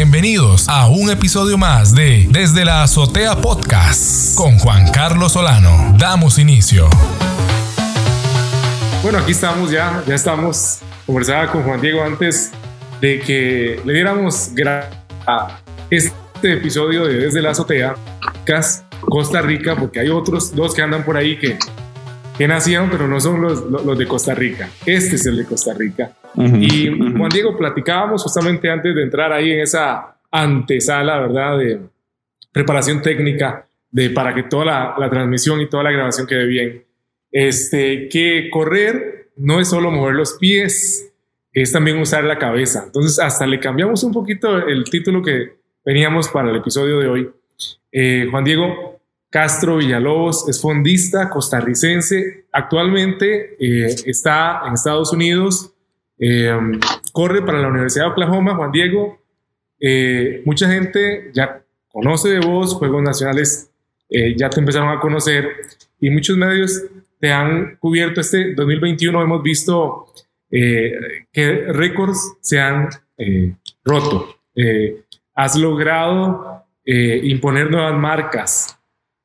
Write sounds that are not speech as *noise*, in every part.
Bienvenidos a un episodio más de Desde la Azotea Podcast con Juan Carlos Solano. Damos inicio. Bueno, aquí estamos ya, ya estamos. Conversaba con Juan Diego antes de que le diéramos a este episodio de Desde la Azotea, Costa Rica, porque hay otros dos que andan por ahí que, que nacieron, pero no son los, los de Costa Rica. Este es el de Costa Rica y Juan Diego, platicábamos justamente antes de entrar ahí en esa antesala, ¿verdad? De preparación técnica de, para que toda la, la transmisión y toda la grabación quede bien. Este, que correr no es solo mover los pies, es también usar la cabeza. Entonces, hasta le cambiamos un poquito el título que veníamos para el episodio de hoy. Eh, Juan Diego Castro Villalobos es fondista costarricense. Actualmente eh, está en Estados Unidos eh, corre para la Universidad de Oklahoma, Juan Diego. Eh, mucha gente ya conoce de vos, Juegos Nacionales eh, ya te empezaron a conocer y muchos medios te han cubierto este 2021. Hemos visto que récords se han roto. has logrado imponer nuevas marcas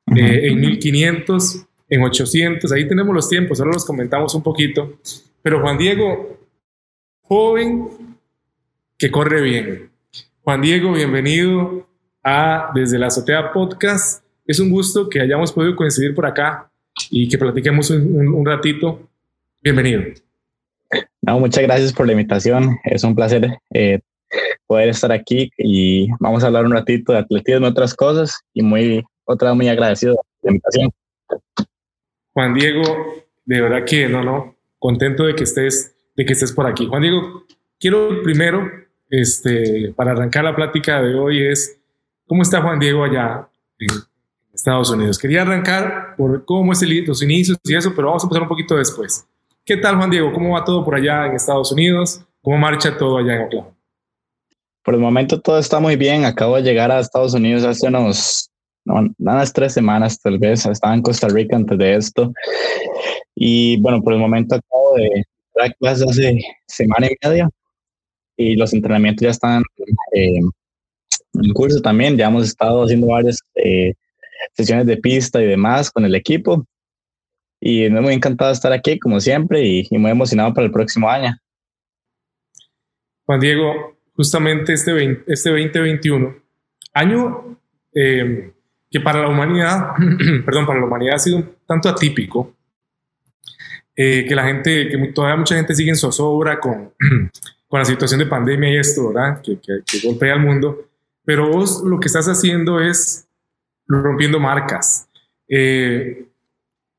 en 1500, en 800. Ahí tenemos los tiempos, ahora los comentamos un poquito. Pero Juan Diego, joven que corre bien. Juan Diego, bienvenido a Desde la Azotea Podcast. Es un gusto que hayamos podido coincidir por acá y que platiquemos un, ratito. Bienvenido. No, muchas gracias por la invitación. Es un placer eh, poder estar aquí y vamos a hablar un ratito de atletismo y otras cosas y muy, otra muy agradecido la invitación. Juan Diego, de verdad que no, no, contento de que estés de que estés por aquí. Juan Diego, quiero primero, este, para arrancar la plática de hoy, es cómo está Juan Diego allá en Estados Unidos. Quería arrancar por cómo es el, los inicios y eso, pero vamos a empezar un poquito después. ¿Qué tal, Juan Diego? ¿Cómo va todo por allá en Estados Unidos? ¿Cómo marcha todo allá en Oklahoma? Por el momento todo está muy bien. Acabo de llegar a Estados Unidos hace unos, no, unas tres semanas tal vez. Estaba en Costa Rica antes de esto. Y bueno, por el momento acabo de clases hace semana y media y los entrenamientos ya están eh, en curso también. Ya hemos estado haciendo varias eh, sesiones de pista y demás con el equipo. Y me muy encantado de estar aquí, como siempre, y, muy emocionado para el próximo año. Juan Diego, justamente este, este 2021, año eh, que para la humanidad, *clears throat* perdón, para la humanidad ha sido un tanto atípico, eh, que la gente, que todavía mucha gente sigue en zozobra con, *clears throat* con la situación de pandemia y esto, ¿verdad? Que, que, golpea al mundo. Pero vos lo que estás haciendo es rompiendo marcas. Eh,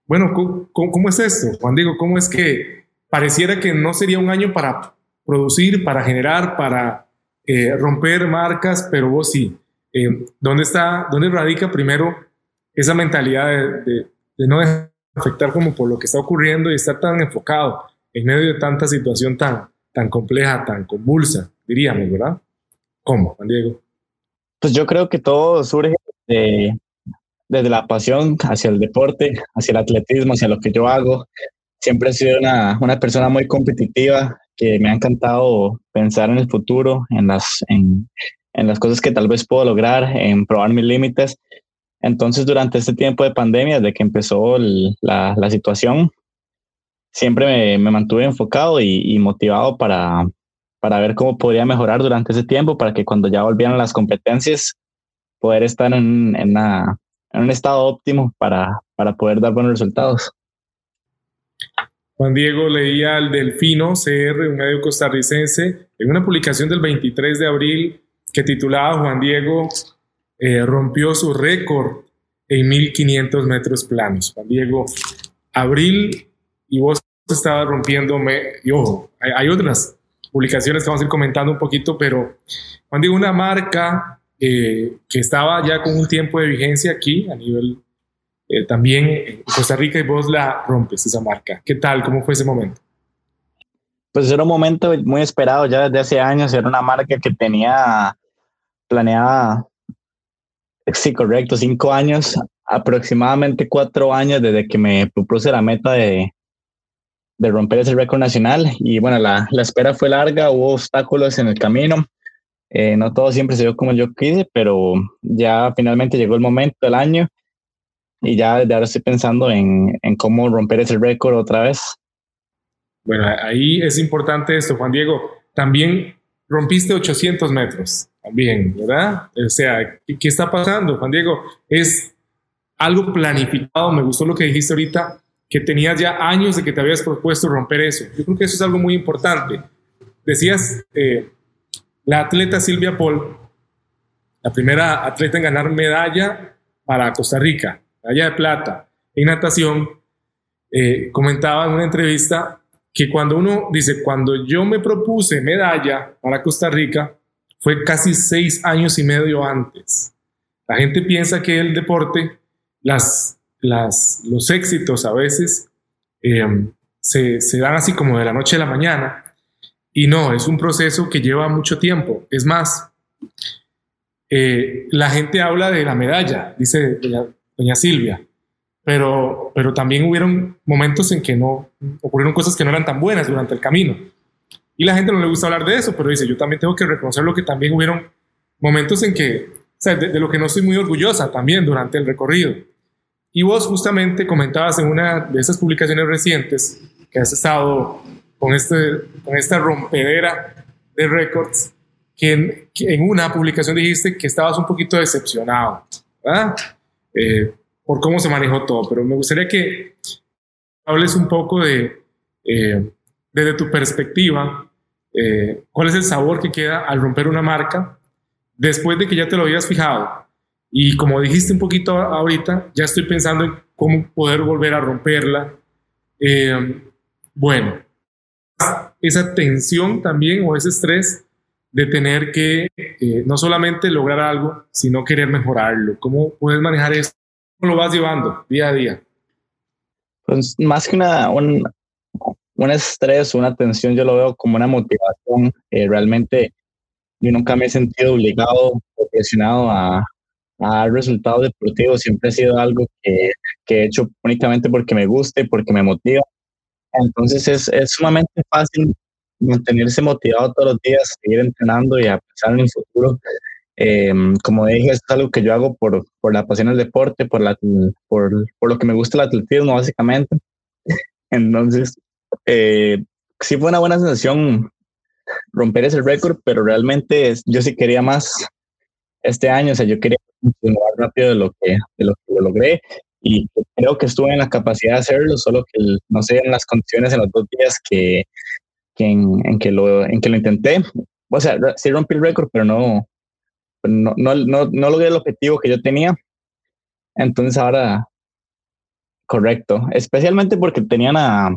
bueno, ¿cómo, es esto, Juan Diego? ¿Cómo es que pareciera que no sería un año para producir, para generar, para eh, romper marcas, pero vos sí? ¿Dónde está, dónde radica primero esa mentalidad de, de, de no dejar afectar como por lo que está ocurriendo y estar tan enfocado en medio de tanta situación tan, tan compleja, tan convulsa, diríamos, ¿verdad? ¿Cómo, Juan Diego? Pues yo creo que todo surge desde la pasión hacia el deporte, hacia el atletismo, hacia lo que yo hago. Siempre he sido una, una persona muy competitiva, que me ha encantado pensar en el futuro, en las, en, en las cosas que tal vez puedo lograr, en probar mis límites. Entonces, durante este tiempo de pandemia, desde que empezó la, situación, siempre me, mantuve enfocado y, motivado para, para ver cómo podría mejorar durante ese tiempo, para que cuando ya volvieran las competencias, poder estar en, en, en un estado óptimo para, para poder dar buenos resultados. Juan Diego leía al Delfino CR, un medio costarricense, en una publicación del 23 de abril que titulaba Juan Diego eh, rompió su récord en 1500 metros planos. Juan Diego, abril y vos estabas rompiéndome, y ojo, hay, otras publicaciones que vamos a ir comentando un poquito, pero Juan Diego, una marca eh, que estaba ya con un tiempo de vigencia aquí a nivel eh, también en Costa Rica y vos la rompes esa marca. ¿Qué tal? ¿Cómo fue ese momento? Pues era un momento muy esperado ya desde hace años, era una marca que tenía planeada Sí, correcto, cinco años, aproximadamente cuatro años desde que me propuse la meta de, de romper ese récord nacional. Y bueno, la, la, espera fue larga, hubo obstáculos en el camino. Eh, no todo siempre se dio como yo quise, pero ya finalmente llegó el momento del año y ya desde ahora estoy pensando en, en cómo romper ese récord otra vez. Bueno, ahí es importante esto, Juan Diego. También rompiste 800 metros, también, ¿verdad? O sea, ¿qué, está pasando, Juan Diego? Es algo planificado, me gustó lo que dijiste ahorita, que tenías ya años de que te habías propuesto romper eso. Yo creo que eso es algo muy importante. Decías, eh, la atleta Silvia Paul, la primera atleta en ganar medalla para Costa Rica, medalla de plata en natación, eh, comentaba en una entrevista que cuando uno dice, cuando yo me propuse medalla para Costa Rica, fue casi seis años y medio antes. La gente piensa que el deporte, las, las, los éxitos a veces em, se, se dan así como de la noche a la mañana, y no, es un proceso que lleva mucho tiempo. Es más, eh, la gente habla de la medalla, dice doña Silvia, pero, pero también hubieron momentos en que no ocurrieron cosas que no eran tan buenas durante el camino. Y la gente no le gusta hablar de eso, pero dice, yo también tengo que reconocer lo que también hubieron momentos en que, o sea, de, lo que no estoy muy orgullosa también durante el recorrido. Y vos justamente comentabas en una de esas publicaciones recientes que has estado con, este, con esta rompedera de récords, que en, que en, una publicación dijiste que estabas un poquito decepcionado, ¿verdad? Eh, por cómo se manejó todo, pero me gustaría que hables un poco de, eh, desde tu perspectiva, eh, cuál es el sabor que queda al romper una marca después de que ya te lo habías fijado. Y como dijiste un poquito ahorita, ya estoy pensando en cómo poder volver a romperla. Eh, bueno, esa tensión también o ese estrés de tener que no solamente lograr algo, sino querer mejorarlo. ¿Cómo puedes manejar eso? ¿Cómo lo vas llevando día a día? Pues más que una, un, un estrés, una tensión, yo lo veo como una motivación. Eh, realmente yo nunca me he sentido obligado o presionado a, a, dar resultados deportivos. Siempre ha sido algo que, que, he hecho únicamente porque me gusta y porque me motiva. Entonces es, es sumamente fácil mantenerse motivado todos los días, seguir entrenando y a pensar en el futuro. Eh, como dije, es algo que yo hago por, por la pasión del deporte, por, la, por, por, lo que me gusta el atletismo, básicamente. *laughs* Entonces, eh, sí fue una buena sensación romper ese récord, pero realmente yo sí quería más este año, o sea, yo quería continuar rápido de lo que, de lo, que lo logré y creo que estuve en la capacidad de hacerlo, solo que no sé en las condiciones en los dos días que, que en, en, que lo, en que lo intenté. O sea, sí rompí el récord, pero no, no, no, no, no logré el objetivo que yo tenía. Entonces ahora, correcto, especialmente porque tenía una,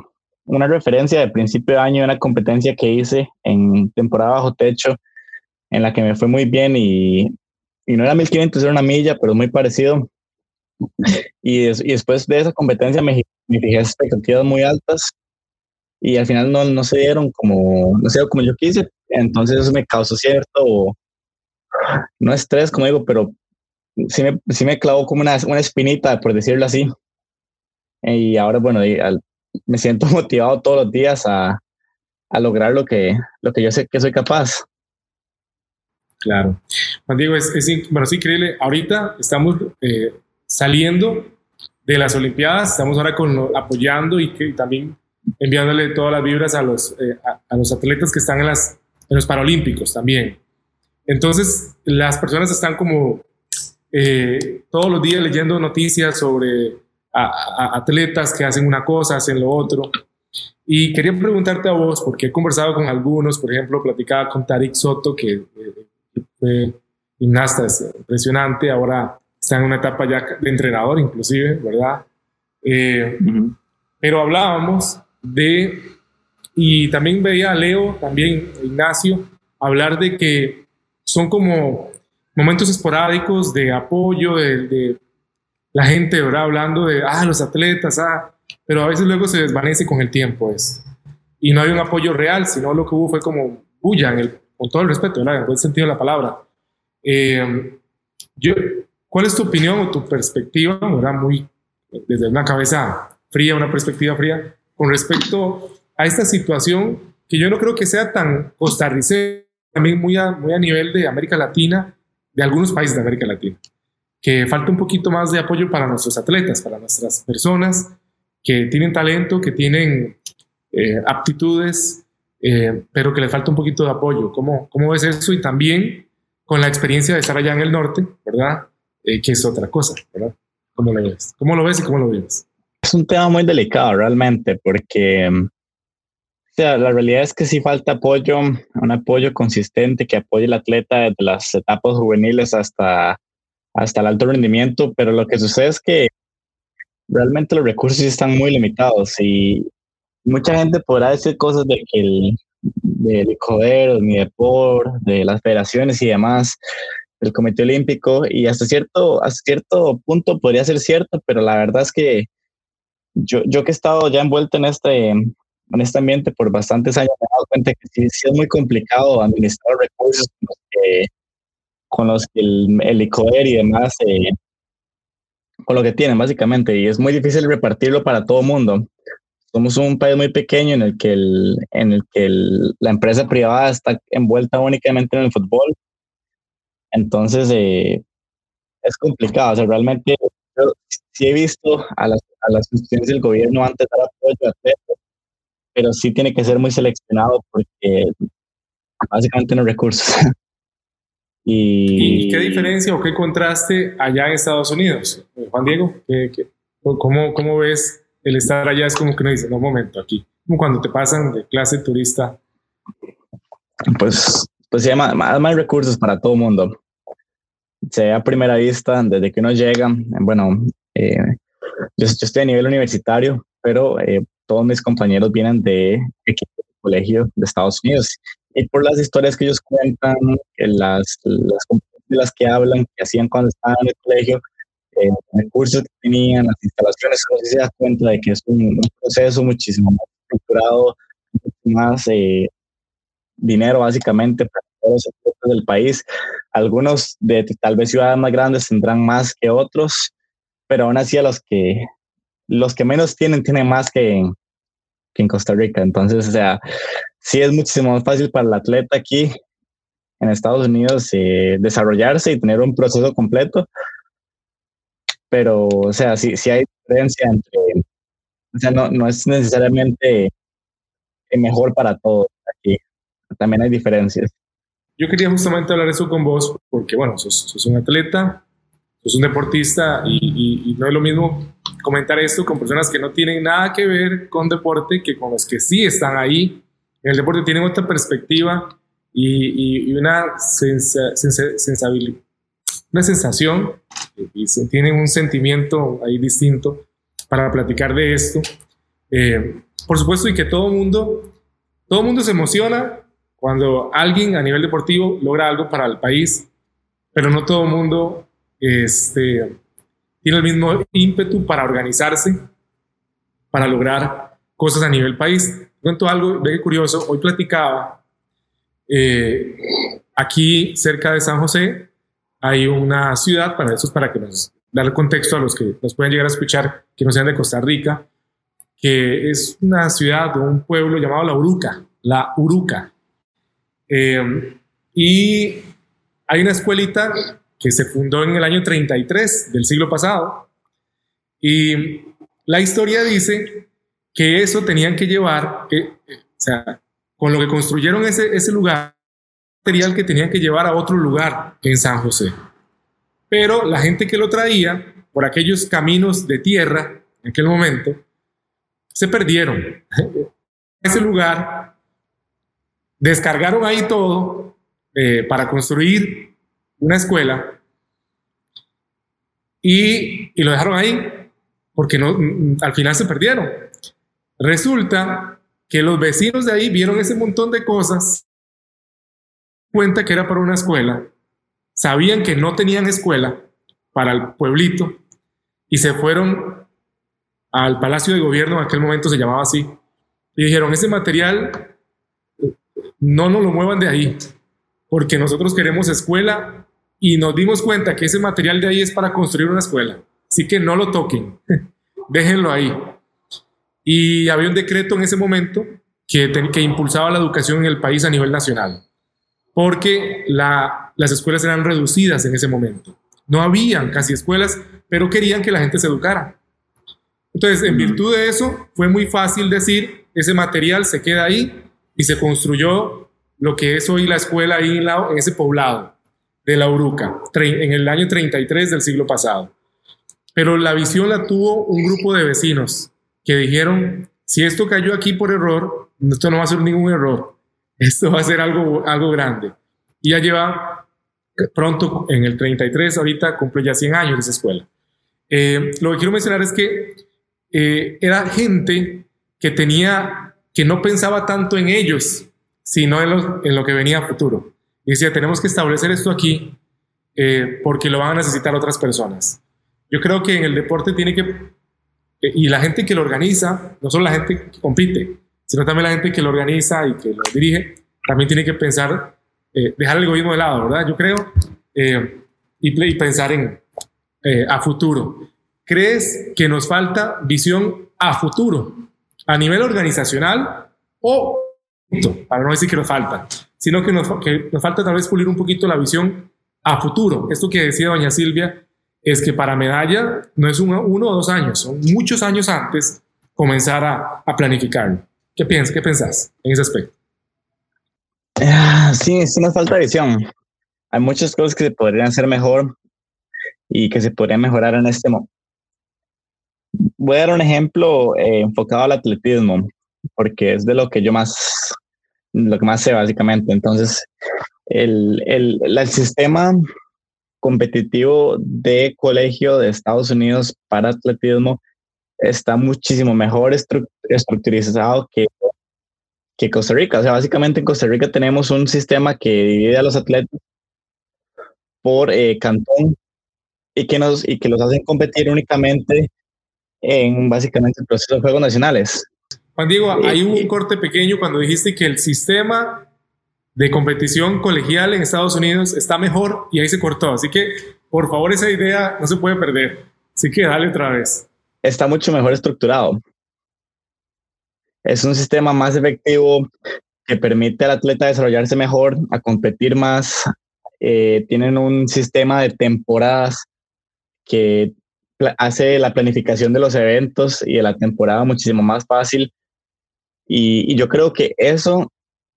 una referencia de principio de año, una competencia que hice en temporada bajo techo, en la que me fue muy bien y, y no era 1500, era una milla, pero muy parecido. Y, después de esa competencia me, me, expectativas muy altas y al final no, no se dieron como, no sé, como yo quise. Entonces eso me causó cierto no estrés, como digo, pero sí me, sí me clavó como una, una espinita, por decirlo así. Y ahora, bueno, me siento *laughs* motivado todos los días a, a, lograr lo que, lo que yo sé que soy capaz. Claro. Juan Diego, es, es bueno, es increíble. Ahorita estamos eh, saliendo de las Olimpiadas, estamos ahora con, apoyando y, que, también enviándole todas las vibras a los, eh, a, los atletas que están en, las, en los Paralímpicos también. Entonces, las personas están como eh, todos los días leyendo noticias sobre a, a atletas que hacen una cosa, hacen lo otro. Y quería preguntarte a vos, porque he conversado con algunos, por ejemplo, platicaba con Tarik Soto, que eh, fue gimnasta, es impresionante, ahora está en una etapa ya de entrenador inclusive, ¿verdad? Eh, uh -huh. Pero hablábamos de, y también veía a Leo, también Ignacio, hablar de que son como momentos esporádicos de apoyo, de, de, la gente, ¿verdad? Hablando de, ah, los atletas, ah, pero a veces luego se desvanece con el tiempo esto. Y no hay un apoyo real, sino lo que hubo fue como bulla, en el, con todo el respeto, ¿verdad? En el buen sentido de la palabra. Eh, yo, ¿Cuál es tu opinión o tu perspectiva, ¿verdad? Muy desde una cabeza fría, una perspectiva fría, con respecto a esta situación que yo no creo que sea tan costarricense también muy a, muy a nivel de América Latina, de algunos países de América Latina, que falta un poquito más de apoyo para nuestros atletas, para nuestras personas que tienen talento, que tienen eh, aptitudes, eh, pero que les falta un poquito de apoyo. ¿Cómo, ¿Cómo ves eso? Y también con la experiencia de estar allá en el norte, ¿verdad? Eh, que es otra cosa, ¿verdad? ¿Cómo lo ves? ¿Cómo lo ves y cómo lo vives? Es un tema muy delicado realmente, porque mm, sea, la realidad es que sí falta apoyo, un apoyo consistente que apoye al atleta desde las etapas juveniles hasta, hasta el alto rendimiento, pero lo que sucede es que realmente los recursos están muy limitados y mucha gente podrá decir cosas de que el del CODER, mi deporte, de las federaciones y demás, del Comité Olímpico, y hasta cierto, hasta cierto punto podría ser cierto, pero la verdad es que yo, yo que he estado ya envuelto en este, ambiente por bastantes años, me he dado cuenta que sí, es muy complicado administrar recursos con los que, el, el ICOER y demás, eh, con lo que tienen básicamente, y es muy difícil repartirlo para todo el mundo somos un país muy pequeño en el que, el, en el que la empresa privada está envuelta únicamente en el fútbol. Entonces, eh, es complicado. O sea, realmente yo sí he visto a las, a las instituciones del gobierno antes dar apoyo a pero sí tiene que ser muy seleccionado porque básicamente no recursos. *laughs* y, qué diferencia o qué contraste allá en Estados Unidos? Juan Diego, cómo, ¿cómo ves el estar allá es como que no dice, no, un momento, aquí, como cuando te pasan de clase turista. Pues, pues se llama más, recursos para todo el mundo. Se a primera vista, desde que uno llega, bueno, eh, yo, estoy a nivel universitario, pero eh, todos mis compañeros vienen de equipo de colegio de Estados Unidos. Y por las historias que ellos cuentan, las, las, las que hablan, que hacían cuando estaban en el colegio, eh, recursos que tenían, las instalaciones, uno se da cuenta de que es un, proceso muchísimo más estructurado, más eh, dinero básicamente para todos los sectores del país. Algunos de tal vez ciudades más grandes tendrán más que otros, pero aún así a los que, los que menos tienen, tienen más que en, Costa Rica. Entonces, o sea, sí es muchísimo más fácil para el atleta aquí en Estados Unidos eh, desarrollarse y tener un proceso completo pero, o sea, sí, sí hay diferencia entre, o sea, no, no es necesariamente mejor para todos aquí, también hay diferencias. Yo quería justamente hablar eso con vos, porque, bueno, sos, un atleta, sos un deportista y, y, no es lo mismo comentar esto con personas que no tienen nada que ver con deporte que con los que sí están ahí. En el deporte tienen otra perspectiva y, y una sensibilidad una sensación y tienen un sentimiento ahí distinto para platicar de esto. Eh, por supuesto, y que todo mundo, todo mundo se emociona cuando alguien a nivel deportivo logra algo para el país, pero no todo mundo este, tiene el mismo ímpetu para organizarse, para lograr cosas a nivel país. Cuento algo, ve curioso, hoy platicaba eh, aquí cerca de San José, hay una ciudad, para eso es para que nos dar contexto a los que nos pueden llegar a escuchar que no sean de Costa Rica, que es una ciudad o un pueblo llamado La Uruca, La Uruca. Eh, y hay una escuelita que se fundó en el año 33 del siglo pasado. Y la historia dice que eso tenían que llevar, que, o sea, con lo que construyeron ese, ese lugar, material que tenían que llevar a otro lugar en San José. Pero la gente que lo traía por aquellos caminos de tierra en aquel momento se perdieron. *laughs* Ese lugar descargaron ahí todo eh, para construir una escuela y, y, lo dejaron ahí porque no, al final se perdieron. Resulta que los vecinos de ahí vieron ese montón de cosas cuenta que era para una escuela, sabían que no tenían escuela para el pueblito y se fueron al Palacio de Gobierno, en aquel momento se llamaba así, y dijeron, ese material no nos lo muevan de ahí, porque nosotros queremos escuela y nos dimos cuenta que ese material de ahí es para construir una escuela, así que no lo toquen, *laughs* déjenlo ahí. Y había un decreto en ese momento que, que impulsaba la educación en el país a nivel nacional. porque las escuelas eran reducidas en ese momento. No habían casi escuelas, pero querían que la gente se educara. Entonces, en virtud de eso, fue muy fácil decir, ese material se queda ahí y se construyó lo que es hoy la escuela ahí en, en ese poblado de la Uruca, en el año 33 del siglo pasado. Pero la visión la tuvo un grupo de vecinos que dijeron, si esto cayó aquí por error, esto no va a ser ningún error, *laughs* esto va a ser algo, algo grande. Y ya lleva pronto, en el 33, ahorita cumple ya 100 años esa escuela. Eh, lo que quiero mencionar es que eh, era gente que tenía, que no pensaba tanto en ellos, sino en lo, en lo que venía a futuro. Y decía, tenemos que establecer esto aquí eh, porque lo van a necesitar otras personas. Yo creo que en el deporte tiene que, eh, y la gente que lo organiza, no solo la gente que compite, sino también la gente que lo organiza y que lo dirige, también tiene que pensar, eh, dejar el egoísmo de lado, ¿verdad? Yo creo, y, y, pensar en a futuro. ¿Crees que nos falta visión a futuro, a nivel organizacional o, para no decir que nos falta, sino que nos, falta tal vez pulir un poquito la visión a futuro. Esto que decía doña Silvia es que para medalla no es uno, uno o dos años, son muchos años antes comenzar a, a planificarlo. ¿Qué piensas? ¿Qué pensás en ese aspecto? Ah, sí, es una falta de visión. Hay muchas cosas que se podrían hacer mejor y que se podrían mejorar en este momento. Voy a dar un ejemplo eh, enfocado al atletismo, porque es de lo que yo más lo que más sé básicamente. Entonces, el, el, el sistema competitivo de colegio de Estados Unidos para atletismo está muchísimo mejor estructurizado que, que Costa Rica. O sea, básicamente en Costa Rica tenemos un sistema que divide a los atletas por eh, cantón y que, nos, y que los hacen competir únicamente en básicamente el proceso de Juegos Nacionales. Juan Diego, hay un corte pequeño cuando dijiste que el sistema de competición colegial en Estados Unidos está mejor y ahí se cortó. Así que, por favor, esa idea no se puede perder. Así que dale otra vez. Está mucho mejor estructurado. Es un sistema más efectivo que permite al atleta desarrollarse mejor, a competir más. Eh, tienen un sistema de temporadas que hace la planificación de los eventos y de la temporada muchísimo más fácil y, yo creo que eso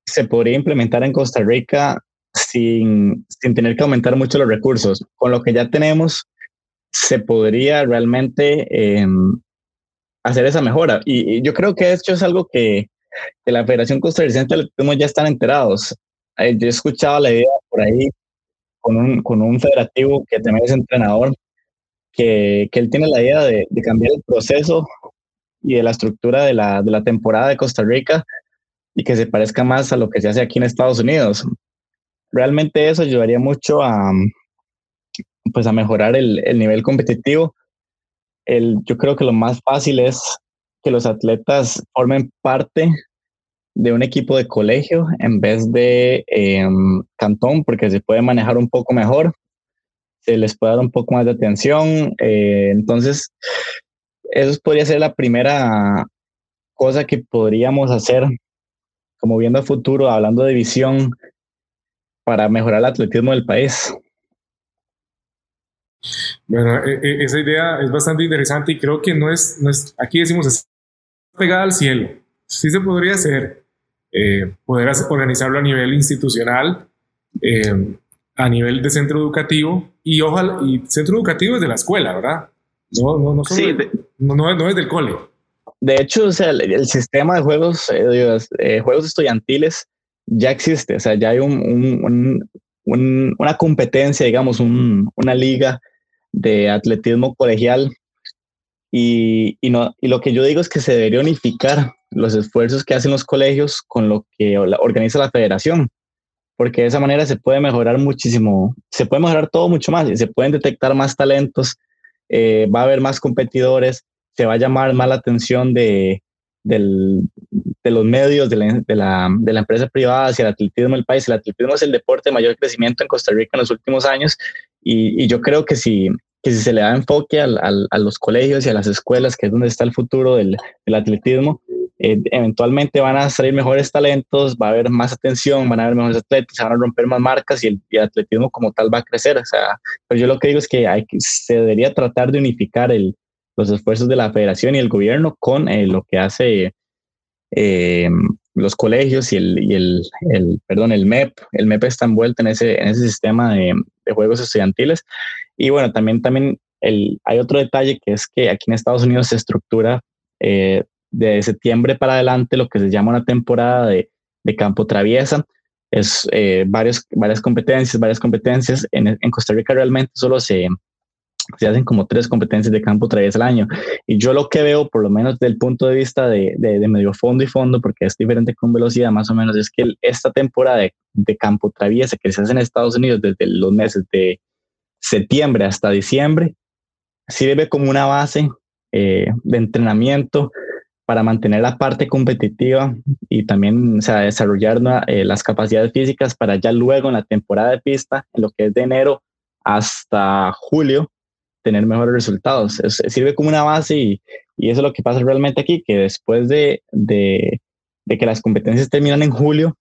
se podría implementar en Costa Rica sin, sin tener que aumentar mucho los recursos. Con lo que ya tenemos, se podría realmente em, hacer esa mejora. Y, yo creo que hecho es algo que, que la Federación Costarricense de ya están enterados. Eh, yo he escuchado la idea por ahí con un, con un federativo que también es entrenador, que, que él tiene la idea de, de cambiar el proceso y de la estructura de la, de la temporada de Costa Rica y que se parezca más a lo que se hace aquí en Estados Unidos. Realmente eso ayudaría mucho a, pues a mejorar el, el nivel competitivo. El, yo creo que lo más fácil es que los atletas formen parte de un equipo de colegio en vez de em, cantón, porque se puede manejar un poco mejor, se les puede dar un poco más de atención. Eh, entonces, eso podría ser la primera cosa que podríamos hacer, como viendo a futuro, hablando de visión, para mejorar el atletismo del país. Bueno, e, e, esa idea es bastante interesante y creo que no es, no es aquí decimos, es pegada al cielo. Sí se podría hacer, eh, poder organizarlo a nivel institucional, eh, a nivel de centro educativo y ojalá, y centro educativo es de la escuela, ¿verdad? No, no, no, sí, no, es del cole. De hecho, o sea, el, sistema de juegos, eh, eh, juegos estudiantiles ya existe, o sea, ya hay un, un, una competencia, digamos, una liga de atletismo colegial y, y, no, y lo que yo digo es que se debería unificar los esfuerzos que hacen los colegios con lo que organiza la federación, porque de esa manera se puede mejorar muchísimo, se puede mejorar todo mucho más y se pueden detectar más talentos eh, va a haber más competidores, se va a llamar más la atención de, de los medios, de la, de, la, de la, empresa privada hacia el atletismo del país. El atletismo es el deporte de mayor crecimiento en Costa Rica en los últimos años y, y yo creo que si, que si se le da enfoque al, a los colegios y a las escuelas, que es donde está el futuro del, del atletismo, eh, eventualmente van a salir mejores talentos, va a haber más atención, van a haber mejores atletas, van a romper más marcas y el, atletismo como tal va a crecer. O sea, pues yo lo que digo es que se debería tratar de unificar el, los esfuerzos de la federación y el gobierno con eh, lo que hace eh, los colegios y el, y el, el, perdón, el MEP. El MEP está envuelto en ese, en ese sistema de, juegos estudiantiles. Y bueno, también, también el, hay otro detalle que es que aquí en Estados Unidos se estructura eh, de septiembre para adelante lo que se llama una temporada de, de campo traviesa. Es eh, varias competencias, varias competencias. En, en Costa Rica realmente solo se, se hacen como tres competencias de campo traviesa al año. Y yo lo que veo, por lo menos desde el punto de vista de, de, medio fondo y fondo, porque es diferente con velocidad más o menos, es que esta temporada de, de, campo traviesa que se hace en Estados Unidos desde los meses de septiembre hasta diciembre, sirve como una base eh, de entrenamiento para mantener la parte competitiva y también o sea, desarrollar eh, las capacidades físicas para ya luego en la temporada de pista, en lo que es de enero hasta julio, tener mejores resultados. sirve como una base y, y, eso es lo que pasa realmente aquí, que después de, de, de que las competencias terminan en julio,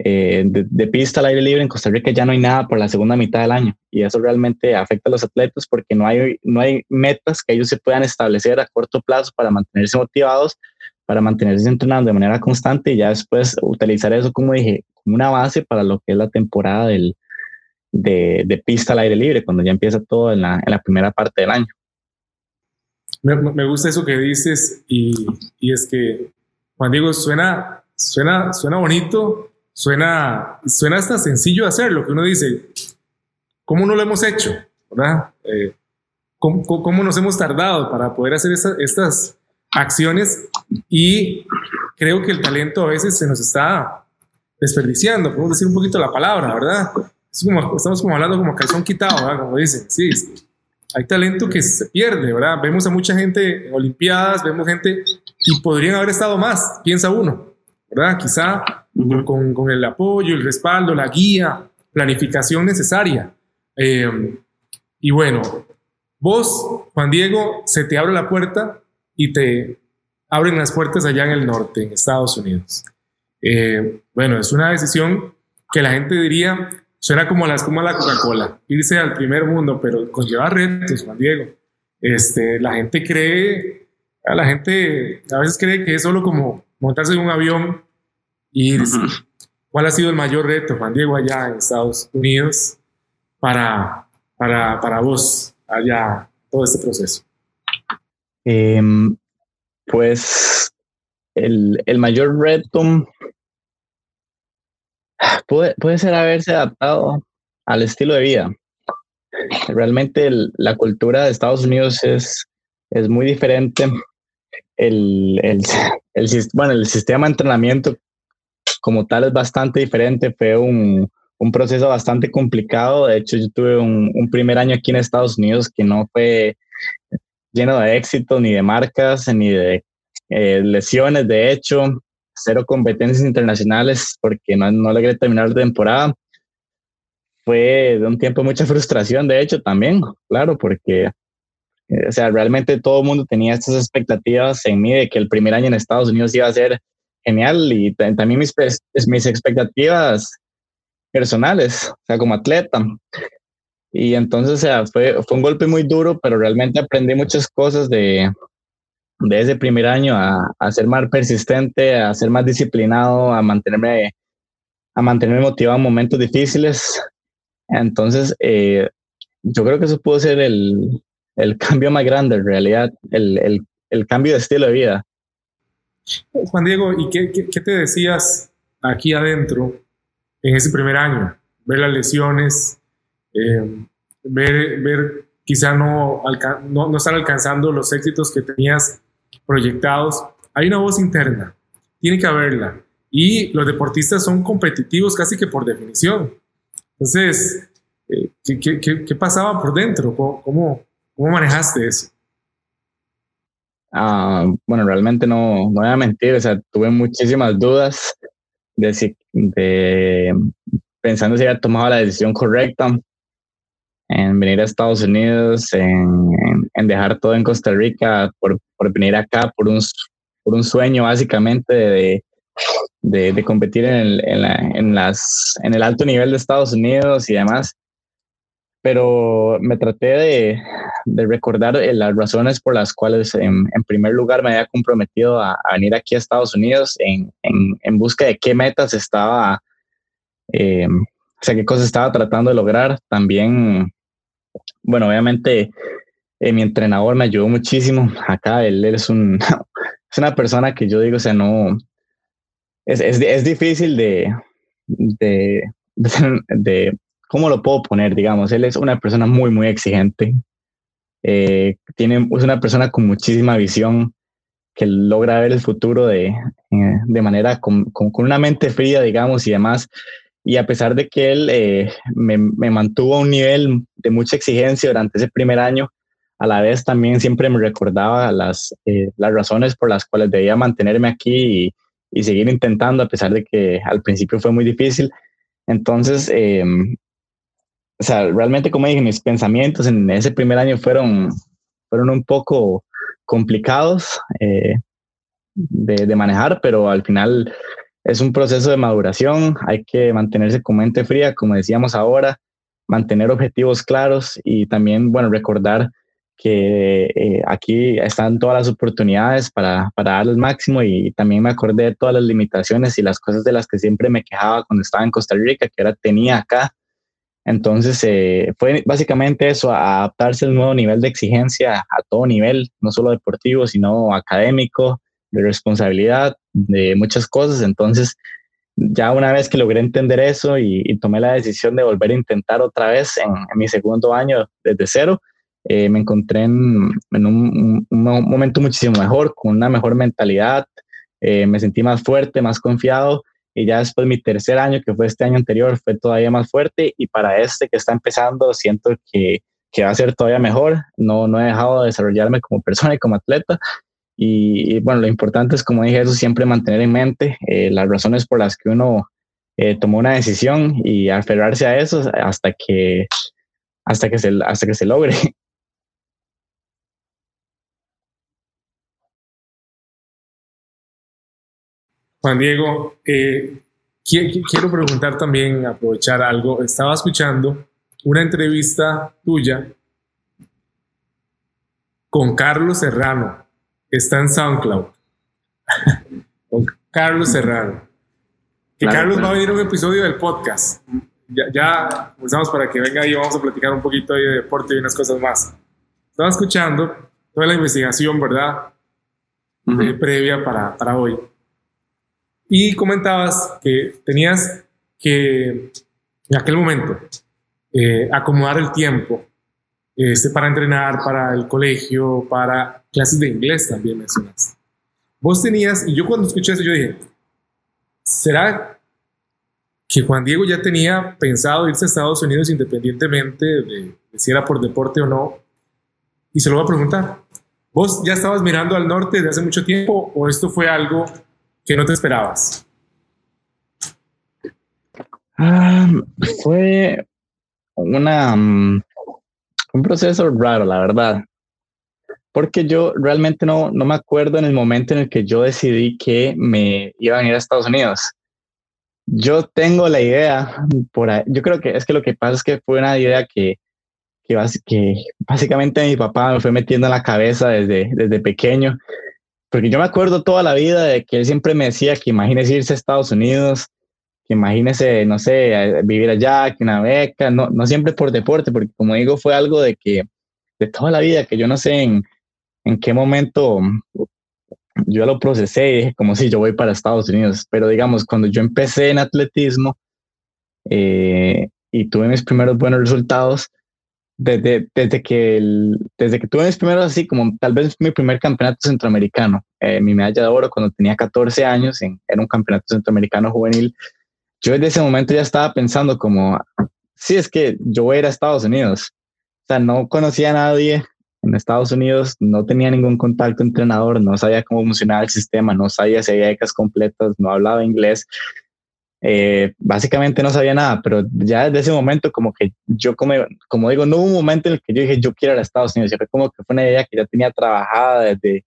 eh, de, pista al aire libre en Costa Rica ya no hay nada por la segunda mitad del año y eso realmente afecta a los atletas porque no hay, no hay metas que ellos se puedan establecer a corto plazo para mantenerse motivados, para mantenerse entrenando de manera constante y ya después utilizar eso, como dije, como una base para lo que es la temporada del, de, de pista al aire libre, cuando ya empieza todo en la, en la primera parte del año. Me, me gusta eso que dices y, y es que, Juan Diego, suena, suena, suena bonito, suena, suena hasta sencillo hacerlo, que uno dice, ¿cómo no lo hemos hecho? ¿Verdad? Eh, ¿cómo, nos hemos tardado para poder hacer estas acciones? Y creo que el talento a veces se nos está desperdiciando, podemos decir un poquito la palabra, ¿verdad? Es como, estamos como hablando como calzón quitado, ¿verdad? Como dicen, sí, hay talento que se pierde, ¿verdad? Vemos a mucha gente en Olimpiadas, vemos gente y podrían haber estado más, piensa uno, ¿verdad? Quizá con, con, el apoyo, el respaldo, la guía, planificación necesaria. Eh, y bueno, vos, Juan Diego, se te abre la puerta y te abren las puertas allá en el norte, en Estados Unidos. Eh, bueno, es una decisión que la gente diría, suena como la espuma de la Coca-Cola, irse al primer mundo, pero conlleva retos, Juan Diego. Este, la gente cree, la gente a veces cree que es solo como montarse en un avión ¿Cuál ha sido el mayor reto, Juan Diego, allá en Estados Unidos para, para, para vos, allá, todo este proceso? Em, pues el, el, mayor reto puede, puede ser haberse adaptado al estilo de vida. Realmente la cultura de Estados Unidos es, es muy diferente. El, el, el, bueno, el sistema de entrenamiento como tal es bastante diferente, fue un, un proceso bastante complicado. De hecho, yo tuve un, primer año aquí en Estados Unidos que no fue lleno de éxito, ni de marcas, ni de eh, lesiones. De hecho, cero competencias internacionales porque no, no logré terminar la temporada. Fue de un tiempo mucha frustración, de hecho, también, claro, porque eh, o sea, realmente todo el mundo tenía estas expectativas en mí de que el primer año en Estados Unidos iba a ser genial y también mis, mis expectativas personales, o sea, como atleta. Y entonces, o sea, fue, fue un golpe muy duro, pero realmente aprendí muchas cosas de, de ese primer año a, a, ser más persistente, a ser más disciplinado, a mantenerme, a mantenerme motivado en momentos difíciles. Entonces, eh, yo creo que eso pudo ser el, el cambio más grande en realidad, el, el, el cambio de estilo de vida. Juan Diego, ¿y qué, qué, te decías aquí adentro en ese primer año? Ver las lesiones, eh, ver, ver quizá no, no, no estar alcanzando los éxitos que tenías proyectados. Hay una voz interna, tiene que haberla. Y los deportistas son competitivos casi que por definición. Entonces, eh, ¿qué, qué, qué, pasaba por dentro? ¿Cómo, cómo manejaste eso? Ah, bueno, realmente no, no voy a mentir, o sea, tuve muchísimas dudas de si, de, pensando si había tomado la decisión correcta en venir a Estados Unidos, en, en, dejar todo en Costa Rica por, por venir acá por un, por un sueño básicamente de, de, competir en el, en, las, en el alto nivel de Estados Unidos y demás. Pero me traté de, de recordar eh, las razones por las cuales en, primer lugar me había comprometido a, venir aquí a Estados Unidos en, en, busca de qué metas estaba, eh, o sea, qué cosas estaba tratando de lograr. También, bueno, obviamente eh, mi entrenador me ayudó muchísimo. Acá él, es, un, *laughs* es una persona que yo digo, o sea, no, es, es, es difícil de, de, *laughs* de, ¿cómo lo puedo poner? Digamos, él es una persona muy, muy exigente. Eh, tiene, es una persona con muchísima visión que logra ver el futuro de, eh, de manera con, con, una mente fría, digamos, y demás. Y a pesar de que él me, me, mantuvo a un nivel de mucha exigencia durante ese primer año, a la vez también siempre me recordaba las, eh, las razones por las cuales debía mantenerme aquí y, y, seguir intentando, a pesar de que al principio fue muy difícil. Entonces, eh, o sea, realmente, como dije, mis pensamientos en ese primer año fueron, fueron un poco complicados eh, de, de manejar, pero al final es un proceso de maduración, hay que mantenerse con mente fría, como decíamos ahora, mantener objetivos claros y también, bueno, recordar que eh, aquí están todas las oportunidades para, para dar el máximo y también me acordé de todas las limitaciones y las cosas de las que siempre me quejaba cuando estaba en Costa Rica, que era tenía acá. Entonces eh, fue básicamente eso, adaptarse al nuevo nivel de exigencia a todo nivel, no solo deportivo, sino académico, de responsabilidad, de muchas cosas. Entonces, ya una vez que logré entender eso y, tomé la decisión de volver a intentar otra vez en mi segundo año desde cero, eh, me encontré en, un, momento muchísimo mejor, con una mejor mentalidad, eh, me sentí más fuerte, más confiado y ya después mi tercer año, que fue este año anterior, fue todavía más fuerte y para este que está empezando siento que, que va a ser todavía mejor. No, no he dejado de desarrollarme como persona y como atleta. Y, bueno, lo importante es, como dije, eso siempre mantener en mente eh, las razones por las que uno tomó una decisión y aferrarse a eso hasta que, hasta que, se, hasta que se logre. *laughs* Juan Diego, eh, quiero preguntar también, aprovechar algo. Estaba escuchando una entrevista tuya con Carlos Serrano. Está en SoundCloud. *laughs* con Carlos Serrano. Que Carlos va a venir a un episodio del podcast. Ya, ya para que venga y vamos a platicar un poquito de deporte y unas cosas más. Estaba escuchando toda la investigación, ¿verdad? Eh, previa para, para hoy. Y comentabas que tenías que, en aquel momento, eh, acomodar el tiempo este, para entrenar, para el colegio, para clases de inglés también mencionaste. Vos tenías, y yo cuando escuché eso, yo dije, ¿será que Juan Diego ya tenía pensado irse a Estados Unidos independientemente de, de si era por deporte o no? Y se lo voy a preguntar. ¿Vos ya estabas mirando al norte desde hace mucho tiempo o esto fue algo que no te esperabas? Ah, fue una, mm, un proceso raro, la verdad. Porque yo realmente no, no me acuerdo en el momento en el que yo decidí que me iba a ir a Estados Unidos. Yo tengo la idea, por yo creo que es que lo que pasa es que fue una idea que, que, que básicamente mi papá me fue metiendo en la cabeza desde, desde pequeño porque yo me acuerdo toda la vida de que él siempre me decía que imagínese irse a Estados Unidos, que imagínese, no sé, vivir allá, que una beca, no, no siempre por deporte, porque como digo, fue algo de que, de toda la vida, que yo no sé en, en qué momento yo lo procesé y dije, como si yo voy para Estados Unidos, pero digamos, cuando yo empecé en atletismo eh, y tuve mis primeros buenos resultados, desde, desde, que el, desde que tuve mis primeros, así como tal vez mi primer campeonato centroamericano, eh, mi medalla de oro cuando tenía 14 años, en, era un campeonato centroamericano juvenil, yo desde ese momento ya estaba pensando como, sí, es que yo voy a ir a Estados Unidos. O sea, no conocía a nadie en Estados Unidos, no tenía ningún contacto entrenador, no sabía cómo funcionaba el sistema, no sabía si había becas completas, no hablaba inglés. Eh, básicamente no sabía nada, pero ya desde ese momento como que yo como, como digo, no hubo un momento en el que yo dije yo quiero ir a Estados Unidos, fue como que fue una idea que ya tenía trabajada desde,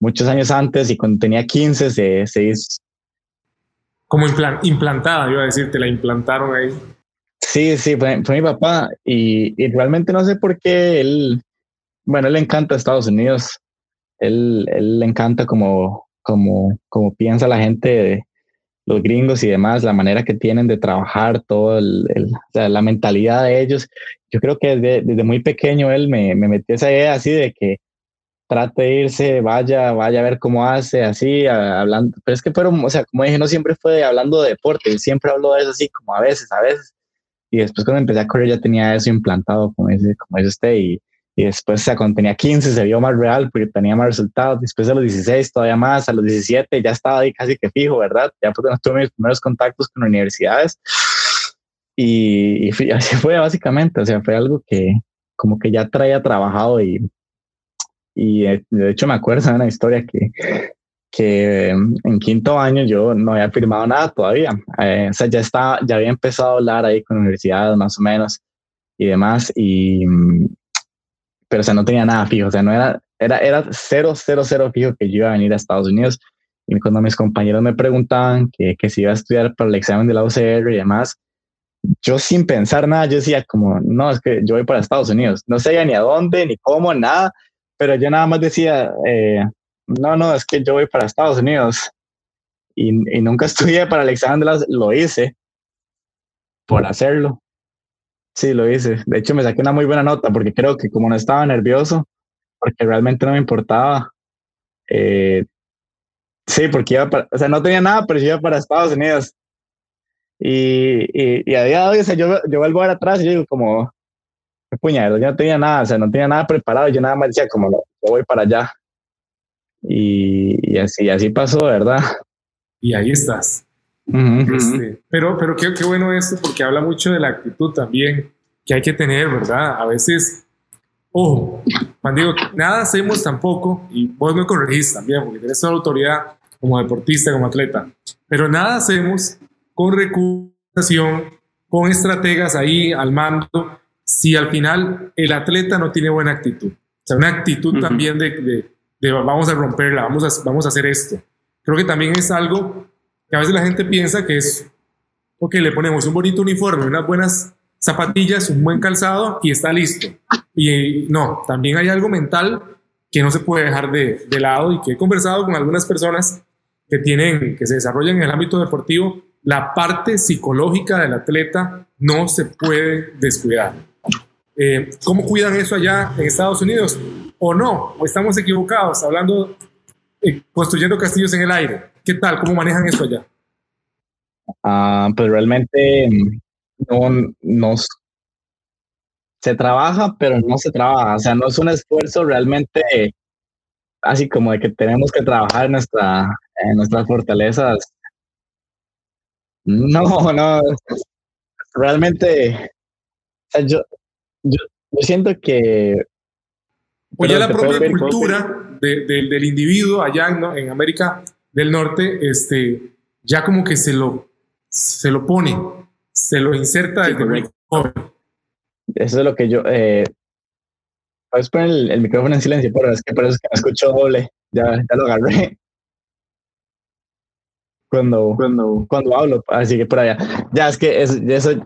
muchos años antes y cuando tenía 15 se, se hizo. Como implantada, iba a decir, te la implantaron ahí. Sí, sí, fue, fue mi papá y, y, realmente no sé por qué él, bueno, él le encanta Estados Unidos, él, él le encanta como, como, como piensa la gente, los gringos y demás, la manera que tienen de trabajar, todo el, la mentalidad de ellos. Yo creo que desde, desde muy pequeño él me, me metió esa idea así de que trate de irse, vaya, vaya a ver cómo hace, así, hablando, pero es que fueron, o sea, como dije, no siempre fue hablando de deporte, siempre habló de eso así, como a veces, a veces, y después cuando empecé a correr ya tenía eso implantado, como dice, como dice usted, y, y después, o sea, cuando tenía 15 se vio más real porque tenía más resultados, después a los 16 todavía más, a los 17 ya estaba ahí casi que fijo, ¿verdad? Ya porque no tuve mis primeros contactos con universidades, y, y así fue básicamente, o sea, fue algo que como que ya traía trabajado y y eh, de hecho me acuerdo de una historia que, que em, en quinto año yo no había firmado nada todavía. Eh, o sea, ya, estaba, ya había empezado a hablar ahí con universidades más o menos y demás. Y, mm, pero o sea, no tenía nada fijo. O sea, no era, era, era cero, cero, cero fijo que yo iba a venir a Estados Unidos. Y cuando mis compañeros me preguntaban que, que si iba a estudiar para el examen de la UCR y demás, yo sin pensar nada, yo decía como, no, es que yo voy para Estados Unidos. No sabía ni a dónde, ni cómo, nada pero yo nada más decía, eh, no, no, es que yo voy para Estados Unidos y, y nunca *laughs* estudié para el lo hice por hacerlo. Sí, lo hice. De hecho, me saqué una muy buena nota porque creo que como no estaba nervioso, porque realmente no me importaba. Eh, sí, porque iba para, o sea, no tenía nada, pero yo iba para Estados Unidos. Y, y, a día de hoy, o sea, yo, yo vuelvo a atrás y digo como, puñado, yo no tenía nada, o sea, no tenía nada preparado, yo nada más decía como, yo voy para allá. Y, y así, así pasó, ¿verdad? Y ahí estás. Este, pero pero qué, qué bueno esto, porque habla mucho de la actitud también que hay que tener, ¿verdad? A veces, ojo, cuando digo, nada hacemos tampoco, y vos me corregís también, porque tienes toda la autoridad como deportista, como atleta, pero nada hacemos con recuperación, con estrategas ahí al mando, si al final el atleta no tiene buena actitud. O sea, una actitud también de, de, vamos a romperla, vamos a, vamos a hacer esto. Creo que también es algo que a veces la gente piensa que es, ok, le ponemos un bonito uniforme, unas buenas zapatillas, un buen calzado y está listo. Y no, también hay algo mental que no se puede dejar de, de lado y que he conversado con algunas personas que tienen, que se desarrollan en el ámbito deportivo, la parte psicológica del atleta no se puede descuidar. Eh, ¿Cómo cuidan eso allá en Estados Unidos? ¿O no? ¿O estamos equivocados hablando, eh, construyendo castillos en el aire? ¿Qué tal? ¿Cómo manejan eso allá? Ah, pues realmente no, no se trabaja, pero no se trabaja. O sea, no es un esfuerzo realmente así como de que tenemos que trabajar en, nuestra, en nuestras fortalezas. No, no. Realmente, yo, yo, siento que... Oye, la propia cultura del individuo allá en, América del Norte, este, ya como que se lo, se lo pone, se lo inserta desde muy joven. Eso es lo que yo... Eh, Puedes poner el, micrófono en silencio, pero es que por eso es que me escucho doble. Ya, ya lo agarré. Cuando, cuando, cuando hablo, así que por allá. Ya es que eso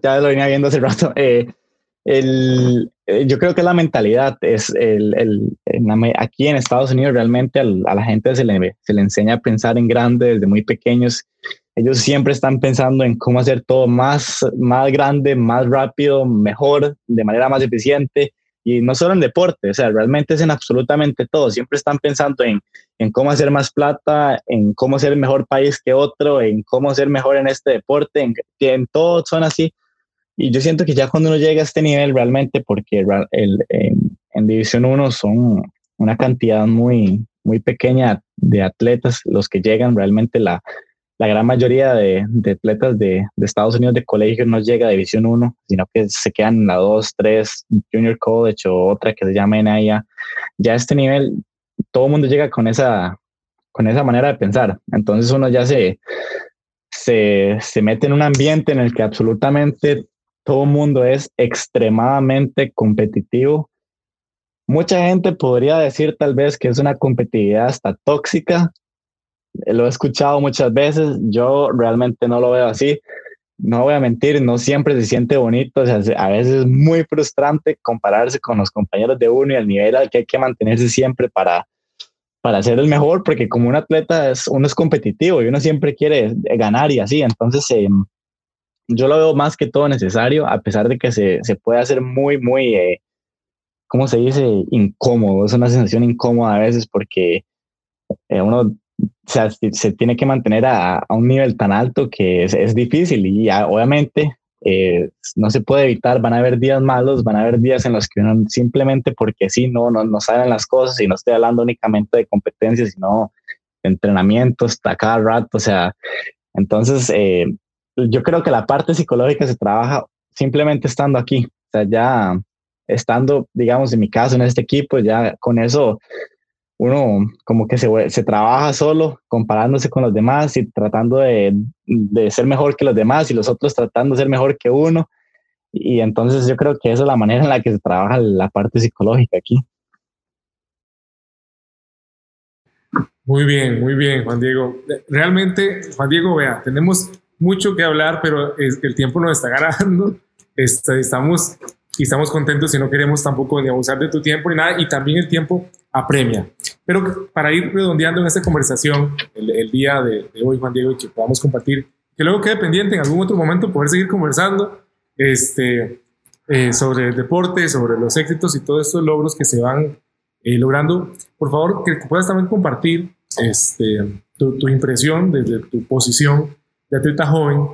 ya lo venía viendo hace rato. Eh, el, eh, yo creo que la mentalidad es el, el, aquí en Estados Unidos realmente a la gente se le, se le enseña a pensar en grande desde muy pequeños. Ellos siempre están pensando en cómo hacer todo más, más grande, más rápido, mejor, de manera más eficiente. Y no solo en deporte, o sea, realmente es en absolutamente todo. Siempre están pensando en, en cómo hacer más plata, en cómo ser el mejor país que otro, en cómo ser mejor en este deporte, en, en todo son así y yo siento que ya cuando uno llega a este nivel realmente, porque el, en, División 1 son una cantidad muy, muy pequeña de atletas los que llegan, realmente la, la gran mayoría de, de atletas de, de, Estados Unidos de colegio no llega a División 1, sino que se quedan en la 2, 3, Junior College o otra que se llama NAIA. Ya a este nivel, todo el mundo llega con esa, con esa manera de pensar. Entonces uno ya se, se, se mete en un ambiente en el que absolutamente todo mundo es extremadamente competitivo mucha gente podría decir tal vez que es una competitividad hasta tóxica. Lo he escuchado muchas veces, yo realmente no lo veo así. No voy a mentir, no siempre se siente bonito, o sea, a veces es muy frustrante compararse con los compañeros de uno y el nivel al que hay que mantenerse siempre para, para ser el mejor, porque como un atleta es, uno es competitivo y uno siempre quiere ganar y así, entonces eh, yo lo veo más que todo necesario, a pesar de que se, se puede hacer muy, muy, eh, ¿cómo se dice? Incómodo, es una sensación incómoda a veces porque eh, uno se, se, tiene que mantener a, a, un nivel tan alto que es, es difícil y obviamente eh, no se puede evitar, van a haber días malos, van a haber días en los que uno simplemente porque sí, no, no, no saben las cosas y no estoy hablando únicamente de competencias, sino de entrenamientos, a cada rato, o sea, entonces eh, yo creo que la parte psicológica se trabaja simplemente estando aquí, o sea, ya estando, digamos, en mi caso, en este equipo, ya con eso uno como que se, se, trabaja solo comparándose con los demás y tratando de, de, ser mejor que los demás y los otros tratando de ser mejor que uno. Y entonces yo creo que esa es la manera en la que se trabaja la parte psicológica aquí. Muy bien, muy bien, Juan Diego. Realmente, Juan Diego, vea, tenemos mucho que hablar, pero el tiempo nos está ganando. *laughs* Este, estamos estamos contentos y no queremos tampoco ni abusar de tu tiempo ni nada, y también el tiempo apremia. Pero para ir redondeando en esta conversación el, día de, hoy, Juan Diego, y que podamos compartir, que luego quede pendiente en algún otro momento poder seguir conversando este, eh, sobre el deporte, sobre los éxitos y todos estos logros que se van eh, logrando, por favor, que puedas también compartir este, tu, tu impresión desde tu posición de atleta joven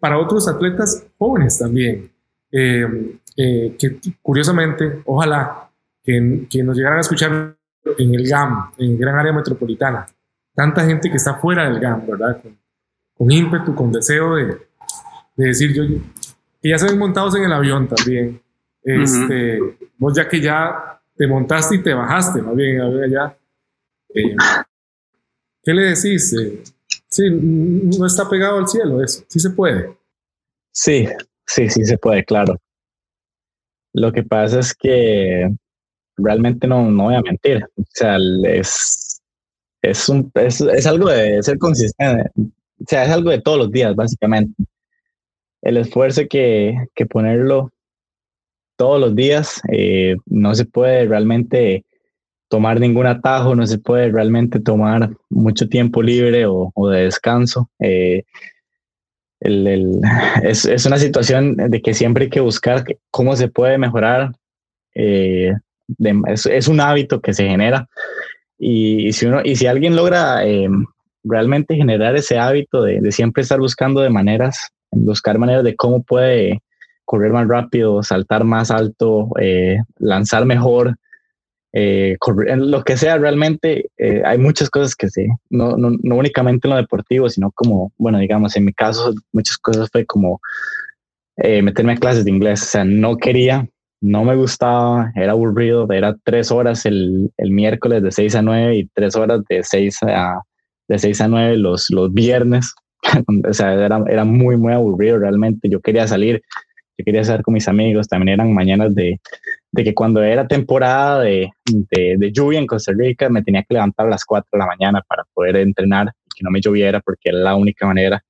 para otros atletas jóvenes también. Eh, eh, que curiosamente, ojalá que, que, nos llegaran a escuchar en el GAM, en el gran área metropolitana. Tanta gente que está fuera del GAM, ¿verdad? Con, con ímpetu, con deseo de, de, decir, yo, que ya se ven montados en el avión también. Este, Vos ya que ya te montaste y te bajaste, más bien, allá. Eh, ¿Qué le decís? Sí, no está pegado al cielo eso, sí se puede. Sí, sí, sí se puede, claro. Lo que pasa es que realmente no, no voy a mentir. O sea, es, es, un, es, es algo de ser consistente. O sea, es algo de todos los días, básicamente. El esfuerzo que, que ponerlo todos los días, eh, no se puede realmente tomar ningún atajo, no se puede realmente tomar mucho tiempo libre o, o de descanso. Eh, el, el, *laughs* es, es, una situación de que siempre hay que buscar cómo se puede mejorar. Eh, es, es, un hábito que se genera. Y, y, si, uno, y si alguien logra eh, realmente generar ese hábito de, de, siempre estar buscando de maneras, buscar maneras de cómo puede correr más rápido, saltar más alto, lanzar mejor, eh, lo que sea realmente, eh, hay muchas cosas que sí, no, no, no, únicamente en lo deportivo, sino como, bueno, digamos, en mi caso, muchas cosas fue como eh, meterme a clases de inglés, o sea, no quería, no me gustaba, era aburrido, era tres horas el, el miércoles de 6 a 9 y tres horas de 6 a, de 6 a 9 los, los viernes, *laughs* o sea, era, era muy, muy aburrido realmente, yo quería salir, yo quería estar con mis amigos, también eran mañanas de de que cuando era temporada de, de, de, lluvia en Costa Rica me tenía que levantar a las 4 de la mañana para poder entrenar y que no me lloviera porque era la única manera.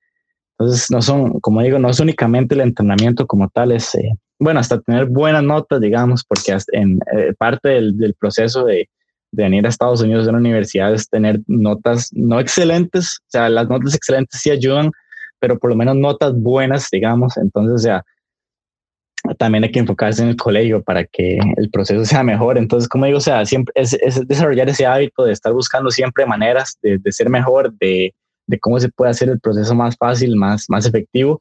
Entonces, no son, como digo, no es únicamente el entrenamiento como tal, es, eh, bueno, hasta tener buenas notas, digamos, porque en eh, parte del, del proceso de, de, venir a Estados Unidos de la universidad es tener notas no excelentes, o sea, las notas excelentes sí ayudan, pero por lo menos notas buenas, digamos. Entonces, o sea, también hay que enfocarse en el colegio para que el proceso sea mejor. Entonces, como digo, o sea, siempre es, es desarrollar ese hábito de estar buscando siempre maneras de, ser mejor, de, de, cómo se puede hacer el proceso más fácil, más, más efectivo.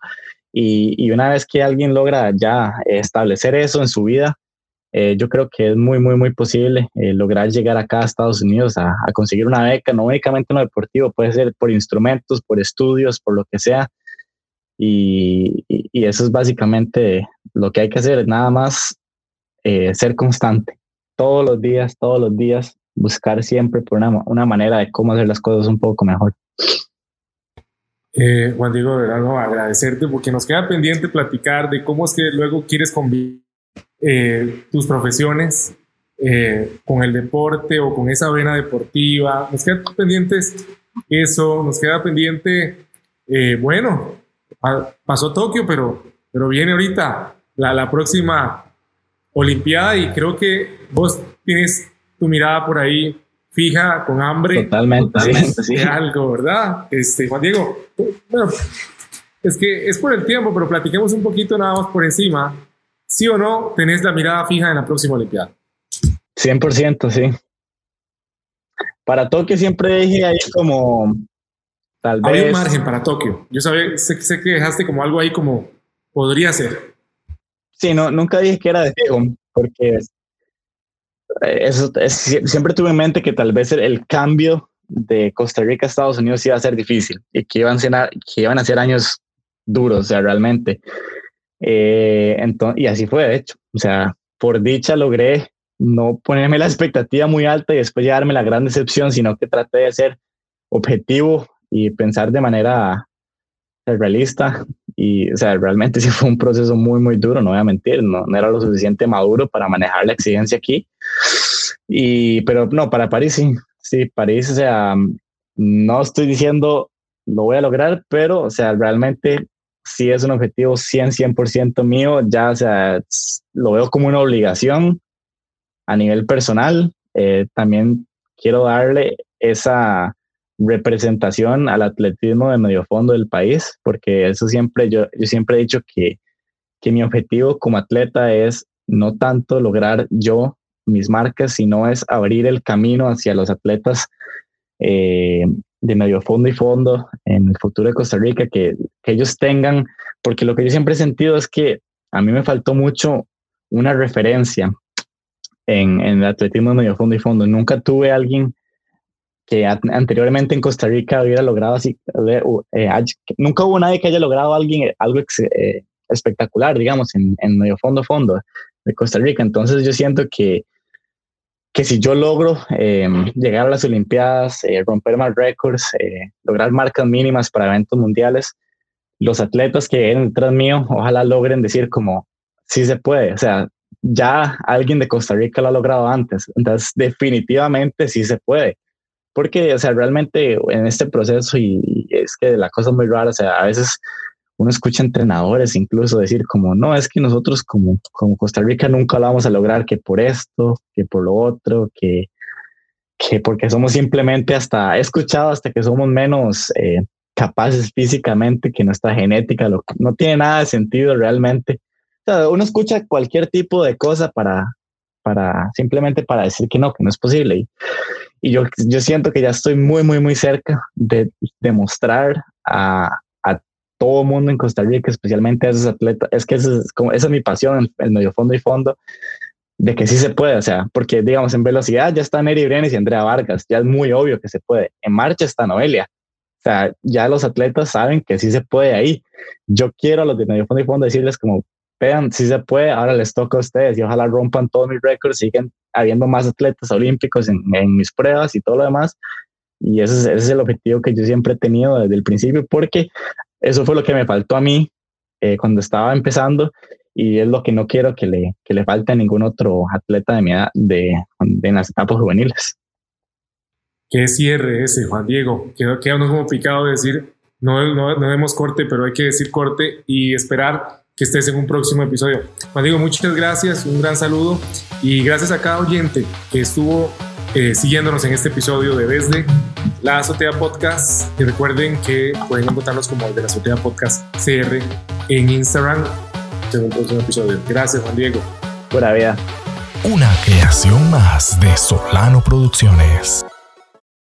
Y, y una vez que alguien logra ya establecer eso en su vida, eh, yo creo que es muy, muy, muy posible eh, lograr llegar acá a Estados Unidos a, a conseguir una beca, no únicamente en lo deportivo, puede ser por instrumentos, por estudios, por lo que sea y, y, eso es básicamente lo que hay que hacer, nada más eh, ser constante, todos los días, todos los días, buscar siempre por una, una manera de cómo hacer las cosas un poco mejor. Eh, Juan Diego, de verdad, agradecerte porque nos queda pendiente platicar de cómo es que luego quieres convivir eh, tus profesiones con el deporte o con esa vena deportiva. Nos queda pendientes eso, nos queda pendiente, bueno, pasó Tokio, pero, pero viene ahorita la, la próxima Olimpiada y creo que vos tienes tu mirada por ahí fija, con hambre. Totalmente, sí. *laughs* algo, ¿verdad? Este, Juan Diego, bueno, es que es por el tiempo, pero platiquemos un poquito nada más por encima. ¿Sí o no tenés la mirada fija en la próxima Olimpiada? 100%, sí. Para Tokio siempre dije ahí como tal vez. Había un margen para Tokio. Yo sé, sé, que dejaste como algo ahí como podría ser. Sí, no, nunca dije que era de fijo, porque eso, siempre tuve en mente que tal vez el, cambio de Costa Rica a Estados Unidos iba a ser difícil y que iban a ser, que iban a ser años duros, o sea, realmente. Eh, entonces, y así fue, de hecho. O sea, por dicha logré no ponerme la expectativa muy alta y después llevarme la gran decepción, sino que traté de ser objetivo y pensar de manera realista. Y, o sea, realmente *laughs* sí fue un proceso muy, muy duro, no voy a mentir, no, no era lo suficiente maduro para manejar la exigencia aquí. Y, pero no, para París sí, sí, París, o sea, no estoy diciendo lo voy a lograr, pero, o sea, realmente sí es un objetivo 100, 100% mío, ya, o sea, lo veo como una obligación a nivel personal. Eh, también quiero darle esa representación al atletismo de medio fondo del país, porque eso siempre, yo, yo siempre he dicho que, que mi objetivo como atleta es no tanto lograr yo mis marcas, sino es abrir el camino hacia los atletas eh, de medio fondo y fondo en el futuro de Costa Rica, que, que ellos tengan, porque lo que yo siempre he sentido es que a mí me faltó mucho una referencia en, en el atletismo de medio fondo y fondo. Nunca tuve alguien que anteriormente en Costa Rica hubiera logrado así, eh, nunca hubo nadie que haya logrado alguien, algo eh, espectacular, digamos, en, en, medio fondo fondo de Costa Rica. Entonces yo siento que, que si yo logro em, llegar a las Olimpiadas, eh, romper más récords, lograr marcas mínimas para eventos mundiales, los atletas que vienen detrás mío, ojalá logren decir como, sí se puede, o sea, ya alguien de Costa Rica lo ha logrado antes, entonces definitivamente sí se puede porque, o sea, realmente en este proceso, y, es que la cosa es muy rara, o sea, a veces uno escucha entrenadores incluso decir como, no, es que nosotros como, como Costa Rica nunca lo vamos a lograr, que por esto, que por lo otro, que, que porque somos simplemente hasta, he escuchado hasta que somos menos eh, capaces físicamente, que nuestra genética lo, no tiene nada de sentido realmente. O sea, uno escucha cualquier tipo de cosa para, para simplemente para decir que no, que no es posible. Y yo, yo siento que ya estoy muy, muy, muy cerca de demostrar a, a todo el mundo en Costa Rica, especialmente a esos atletas, es que esa es, como, esa es mi pasión, el, medio fondo y fondo, de que sí se puede, o sea, porque digamos en velocidad ya están Eri Brenes y Andrea Vargas, ya es muy obvio que se puede. En marcha está Noelia. O sea, ya los atletas saben que sí se puede ahí. Yo quiero a los de medio fondo y fondo decirles como, vean, si se puede, ahora les toca a ustedes y ojalá rompan todos mis récords, siguen habiendo más atletas olímpicos en, mis pruebas y todo lo demás. Y ese es, el objetivo que yo siempre he tenido desde el principio, porque eso fue lo que me faltó a mí eh, cuando estaba empezando y es lo que no quiero que le, que le falte a ningún otro atleta de mi edad de, en las etapas juveniles. Qué cierre ese, Juan Diego. Quedó, queda uno como picado de decir, no, no, no demos corte, pero hay que decir corte y esperar que estés en un próximo episodio. Juan Diego, muchas gracias, un gran saludo y gracias a cada oyente que estuvo eh, siguiéndonos en este episodio de Desde la Azotea Podcast. Y recuerden que pueden encontrarnos como de la Azotea Podcast CR en Instagram en un próximo episodio. Gracias, Juan Diego. Pura vida. Una creación más de Solano Producciones.